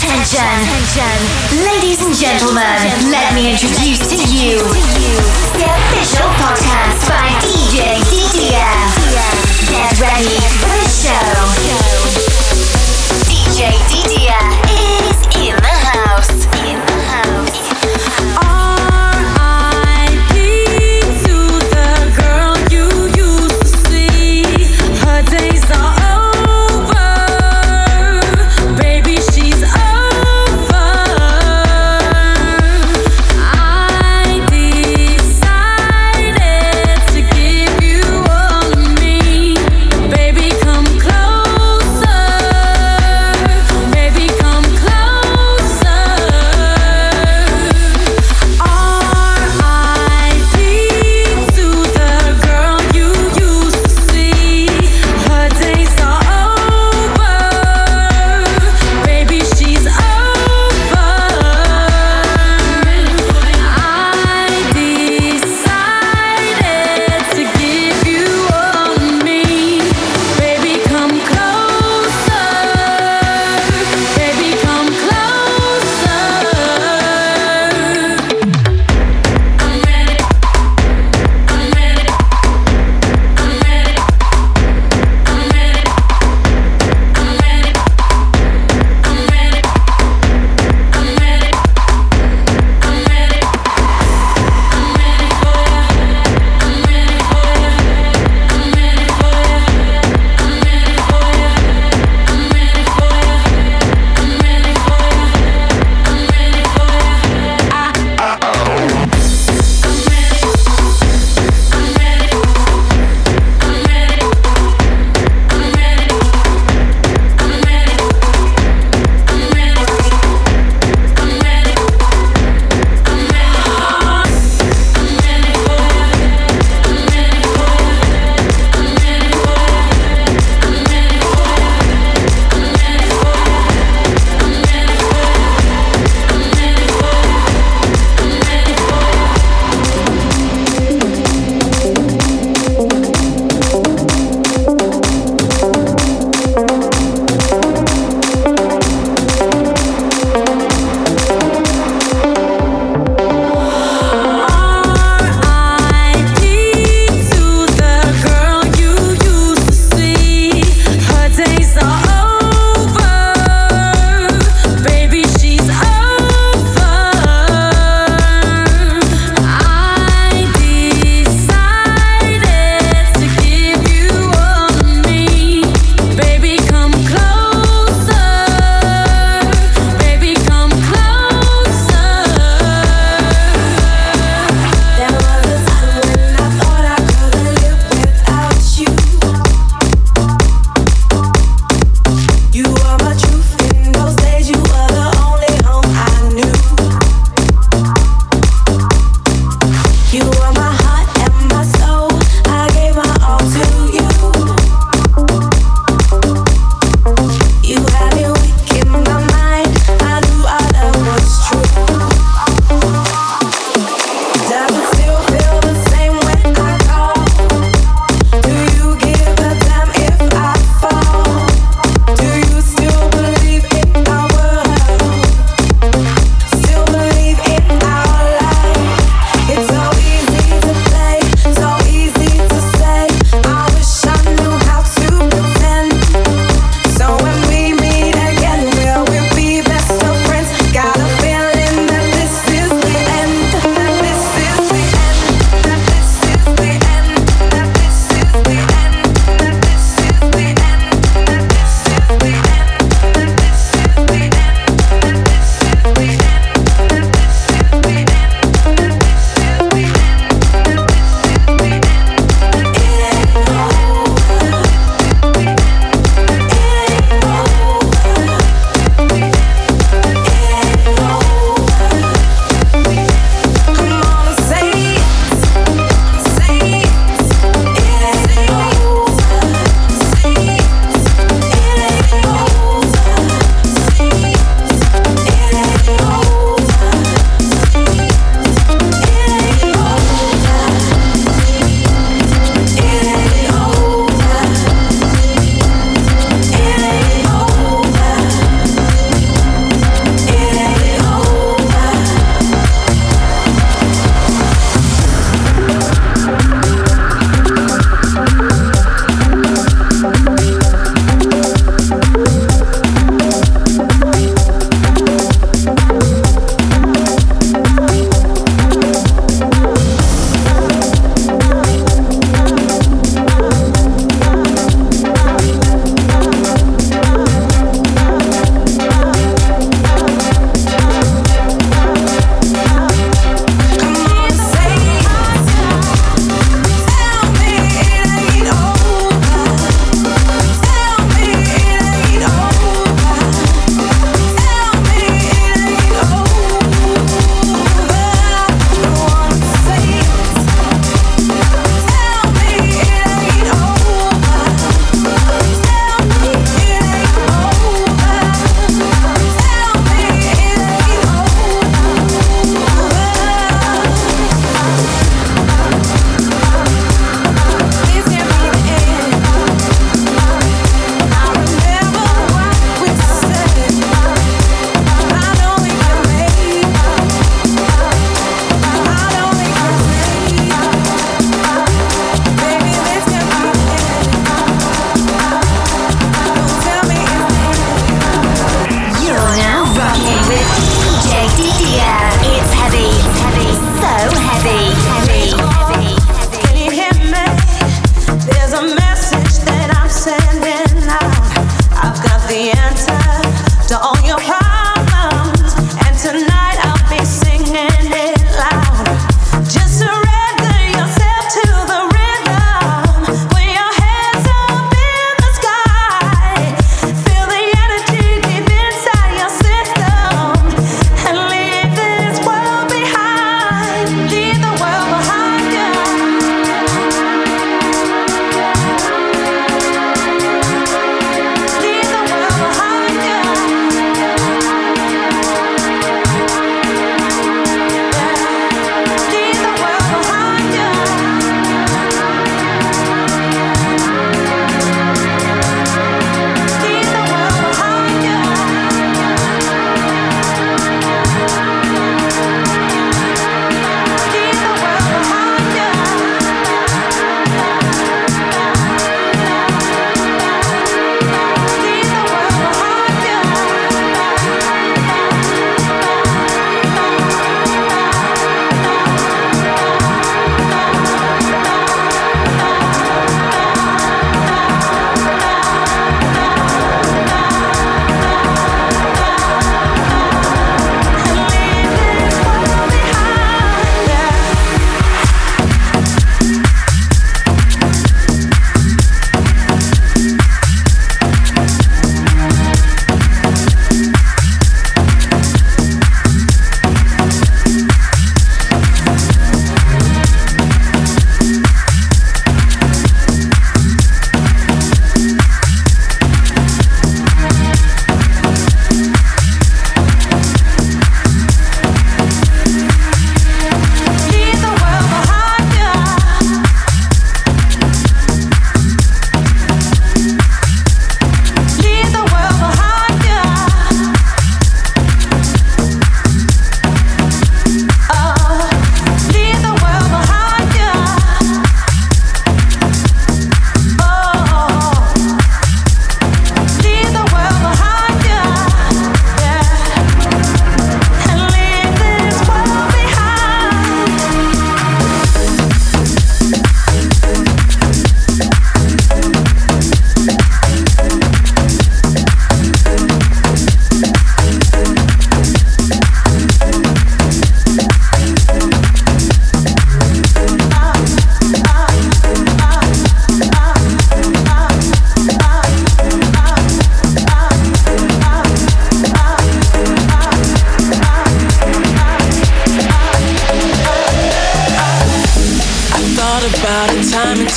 Attention. Ladies and gentlemen, let me introduce to you the official podcast by DJ DDF. Get ready for the show.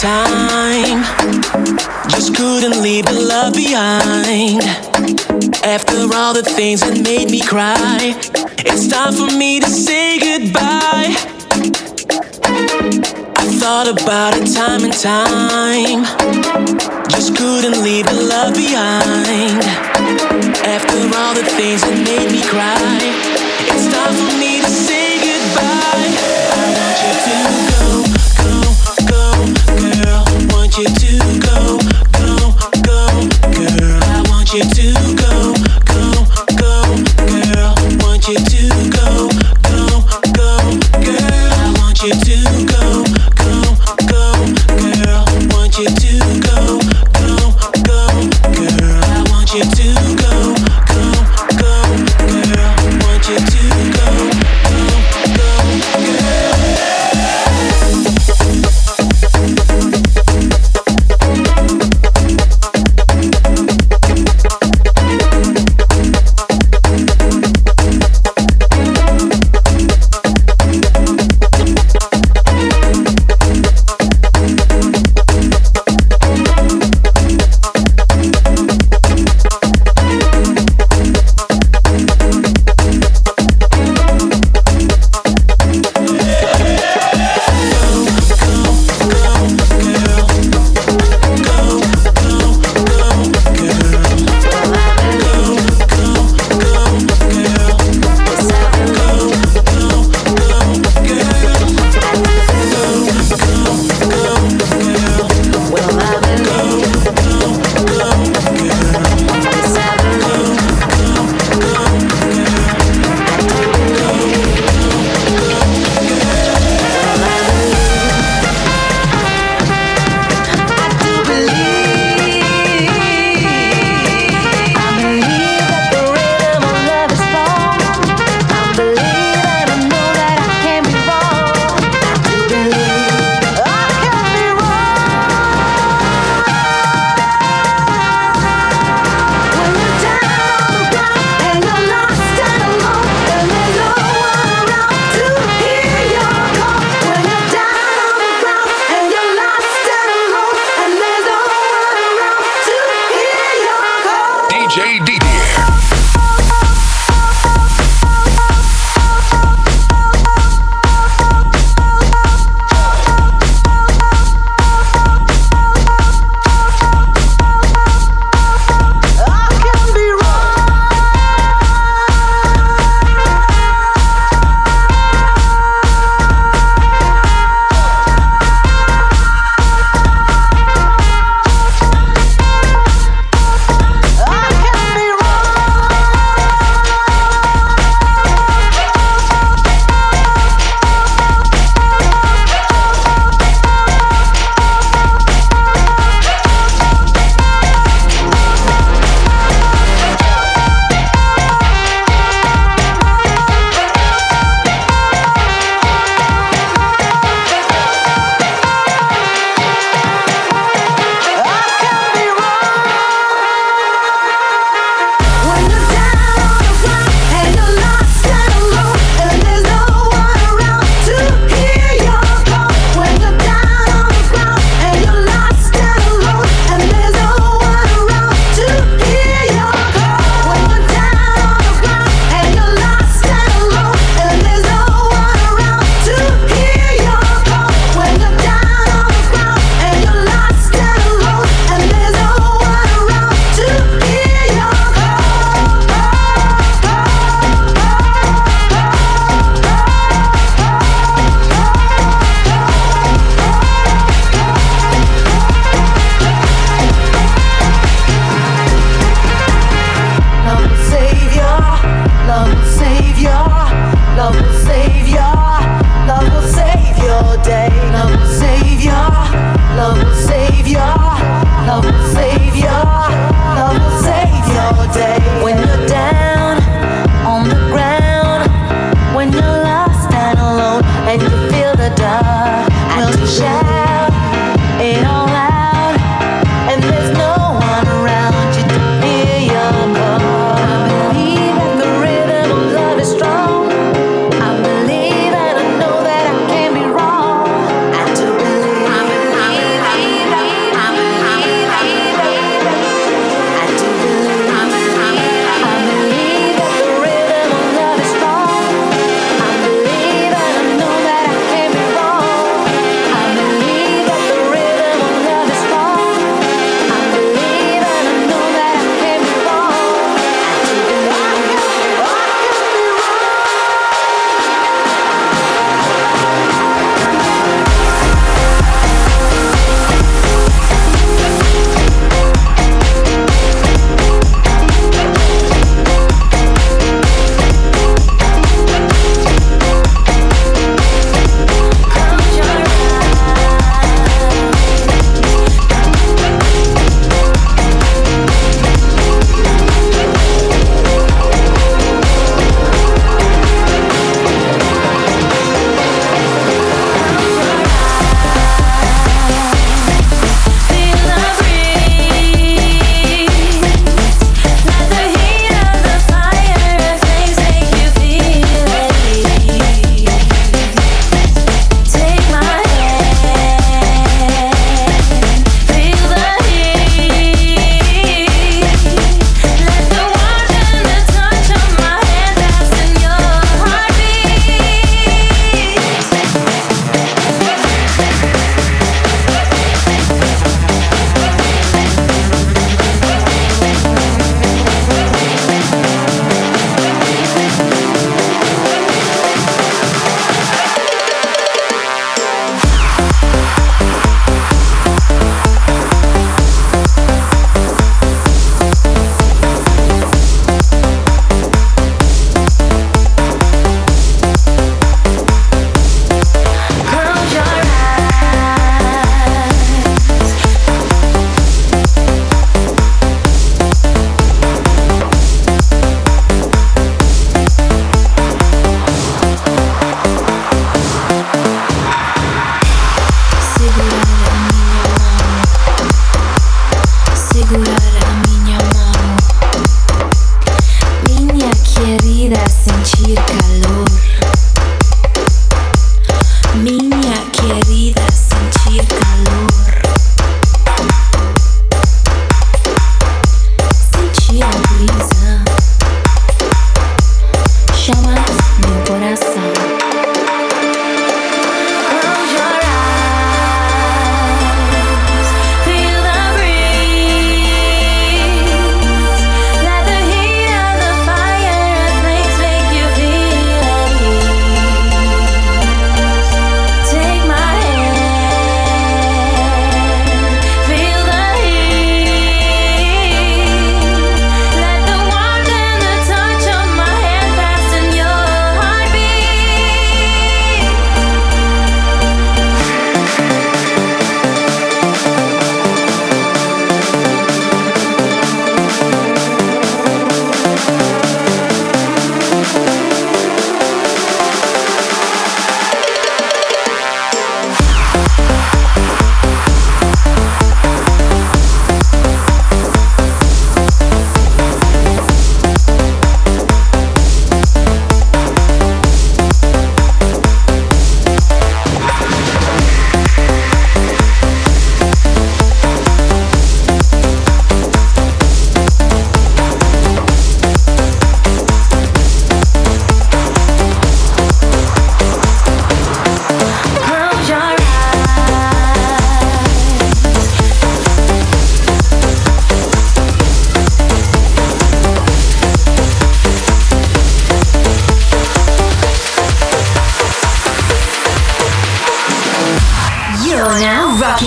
Time. Just couldn't leave the love behind. After all the things that made me cry, it's time for me to say goodbye. I thought about it time and time. Just couldn't leave the love behind. After all the things that made me cry, it's time for me to say goodbye. I want you to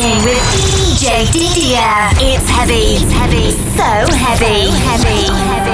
rocking with DJ Didier. It's heavy, it's heavy, so heavy, heavy, heavy, heavy.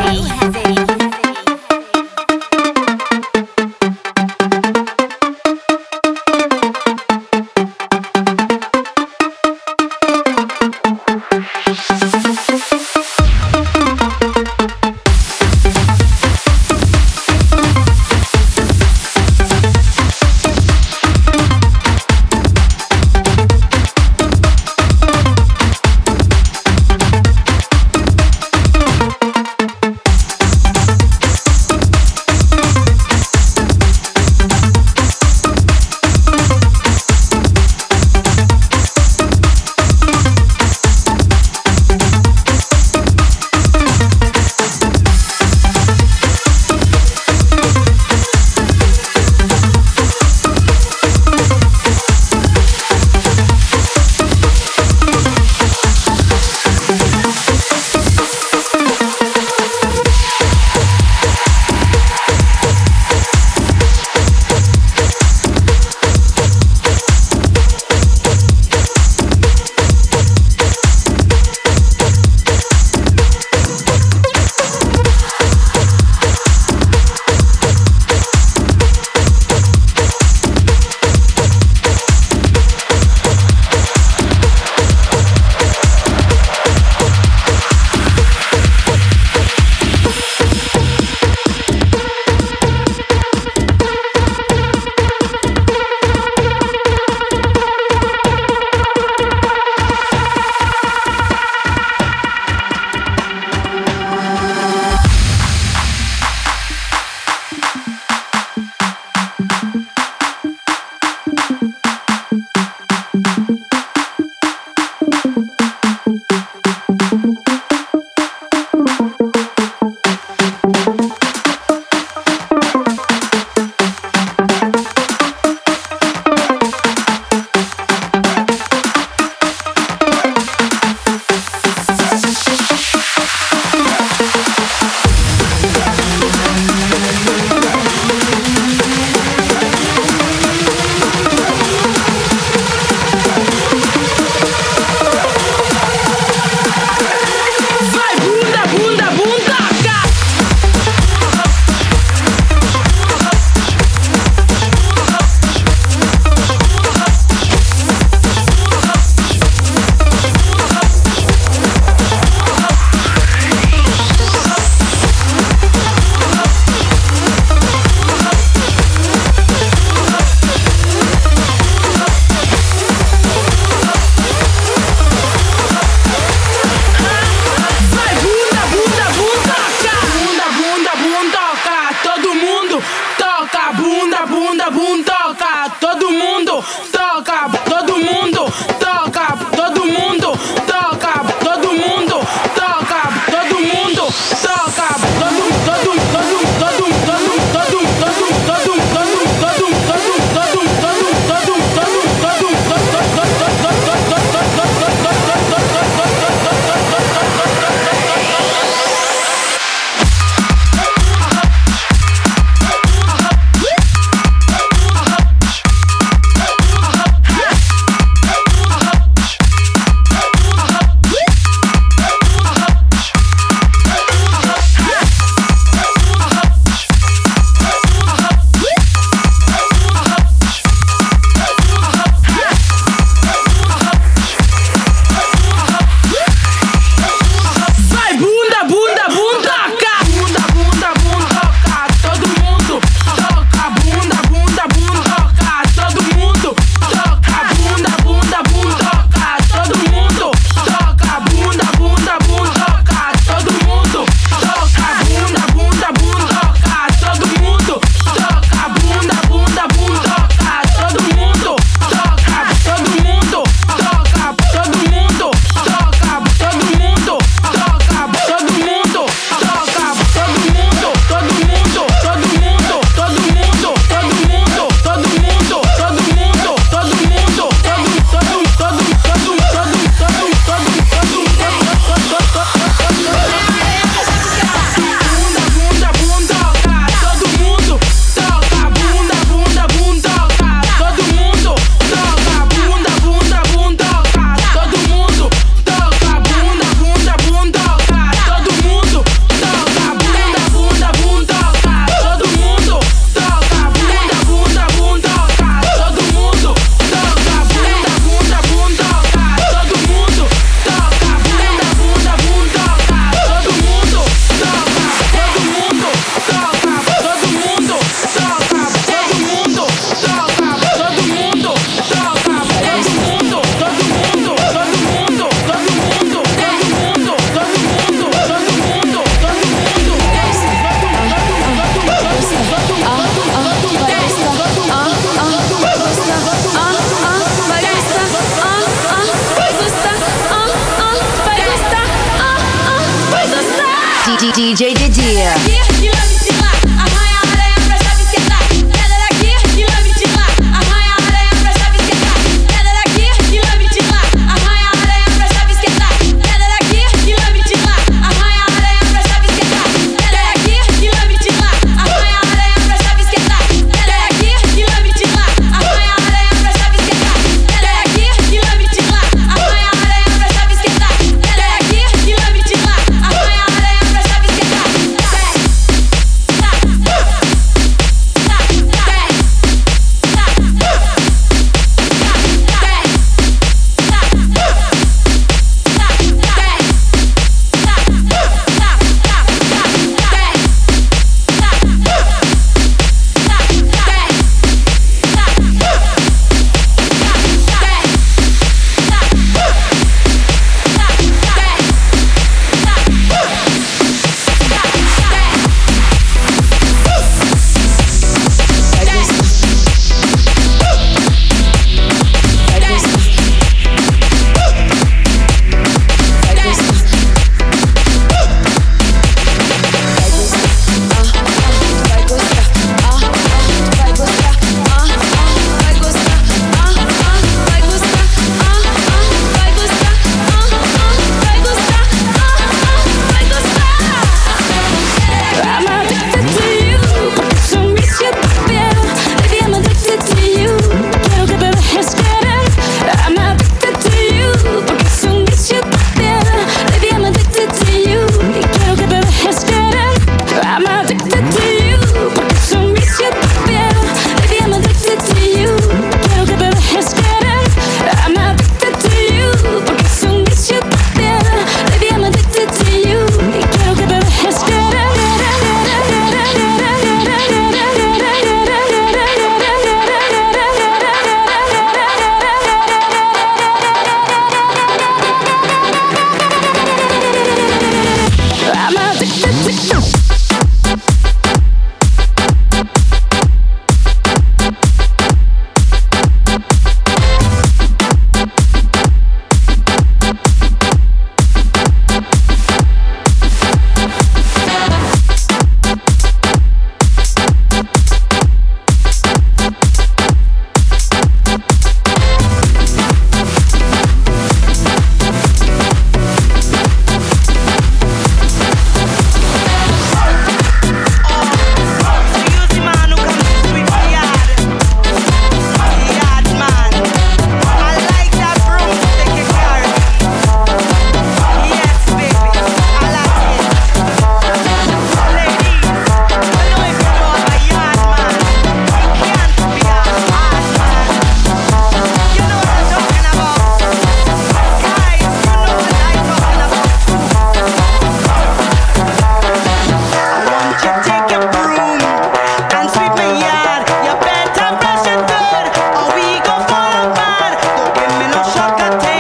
Shaka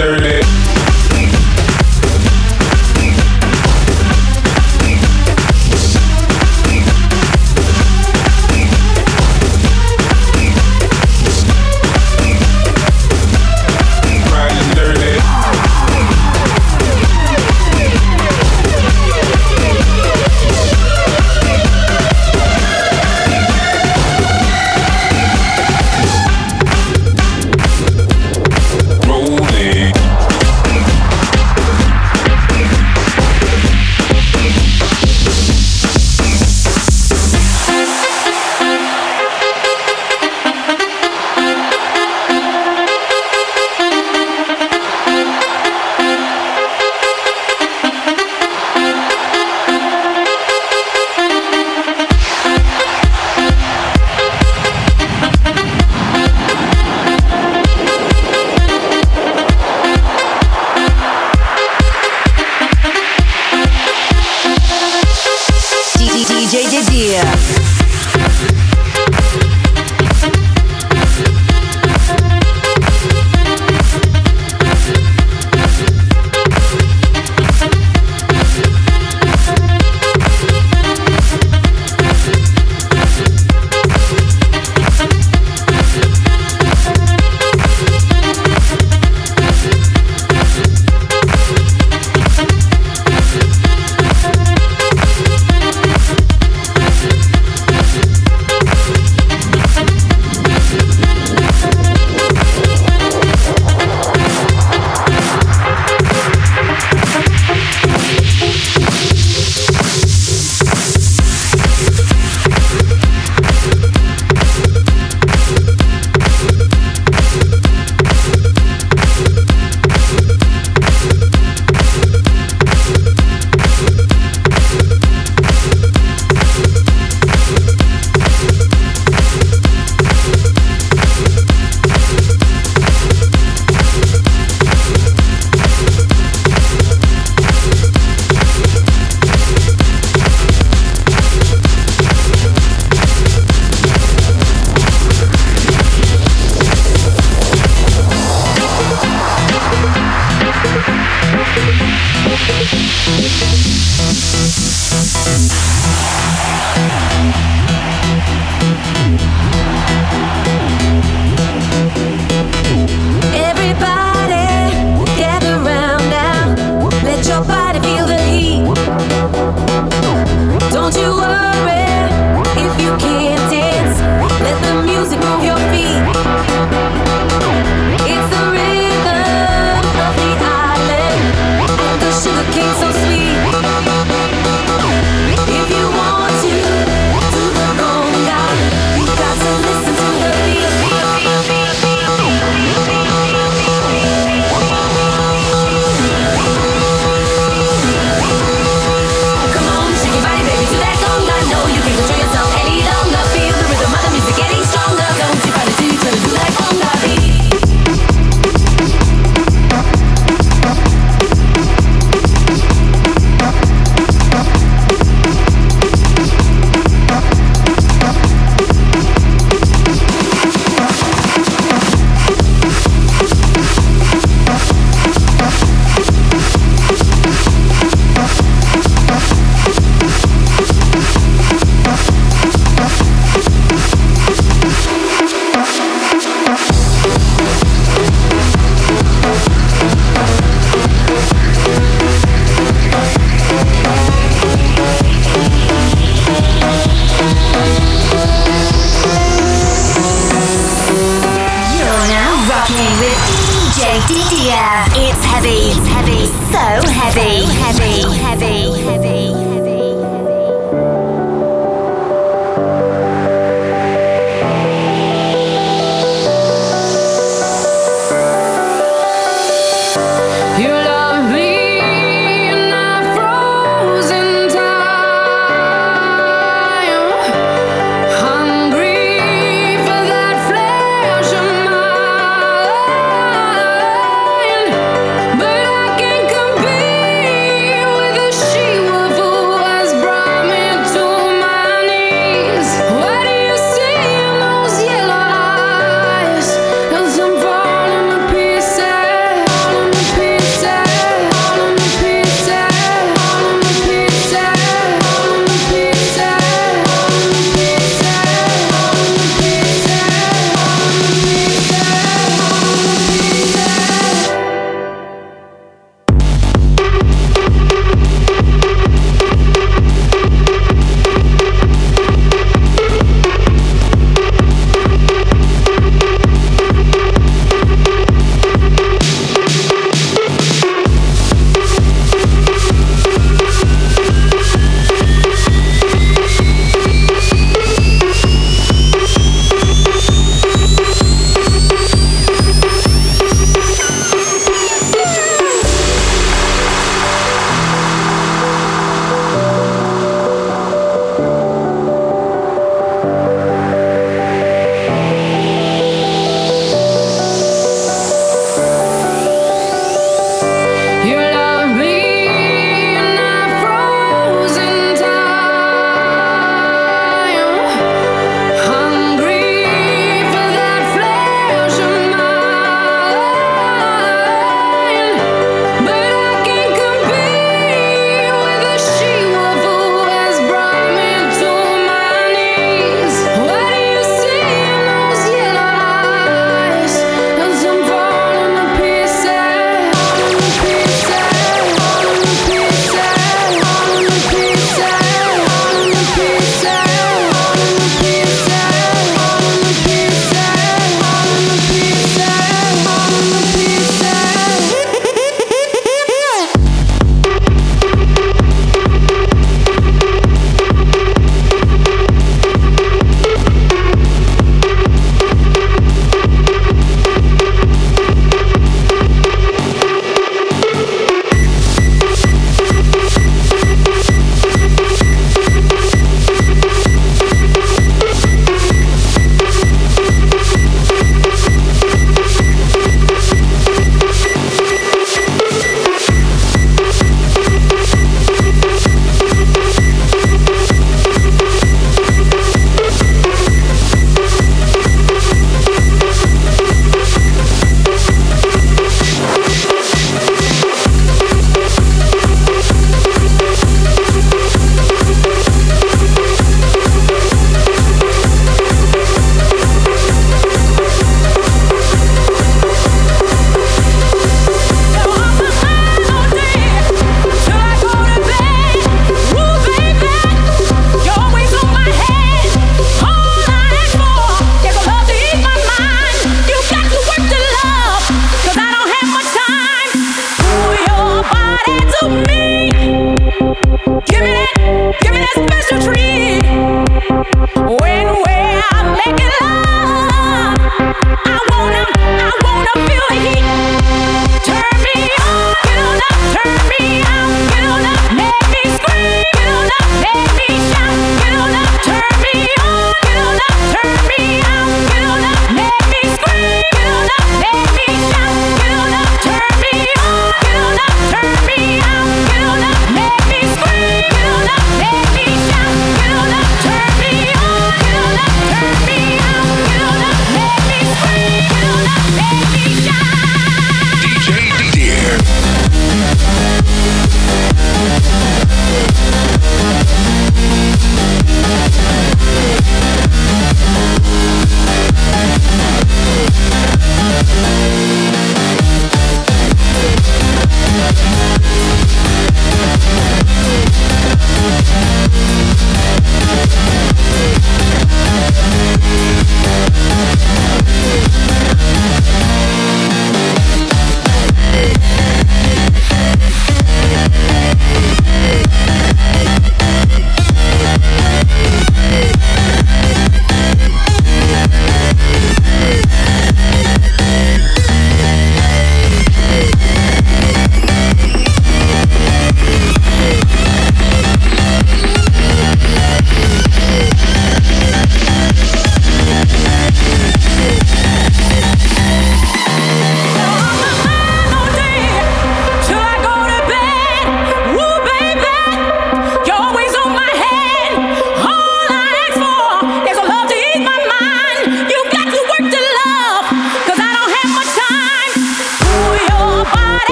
dirty.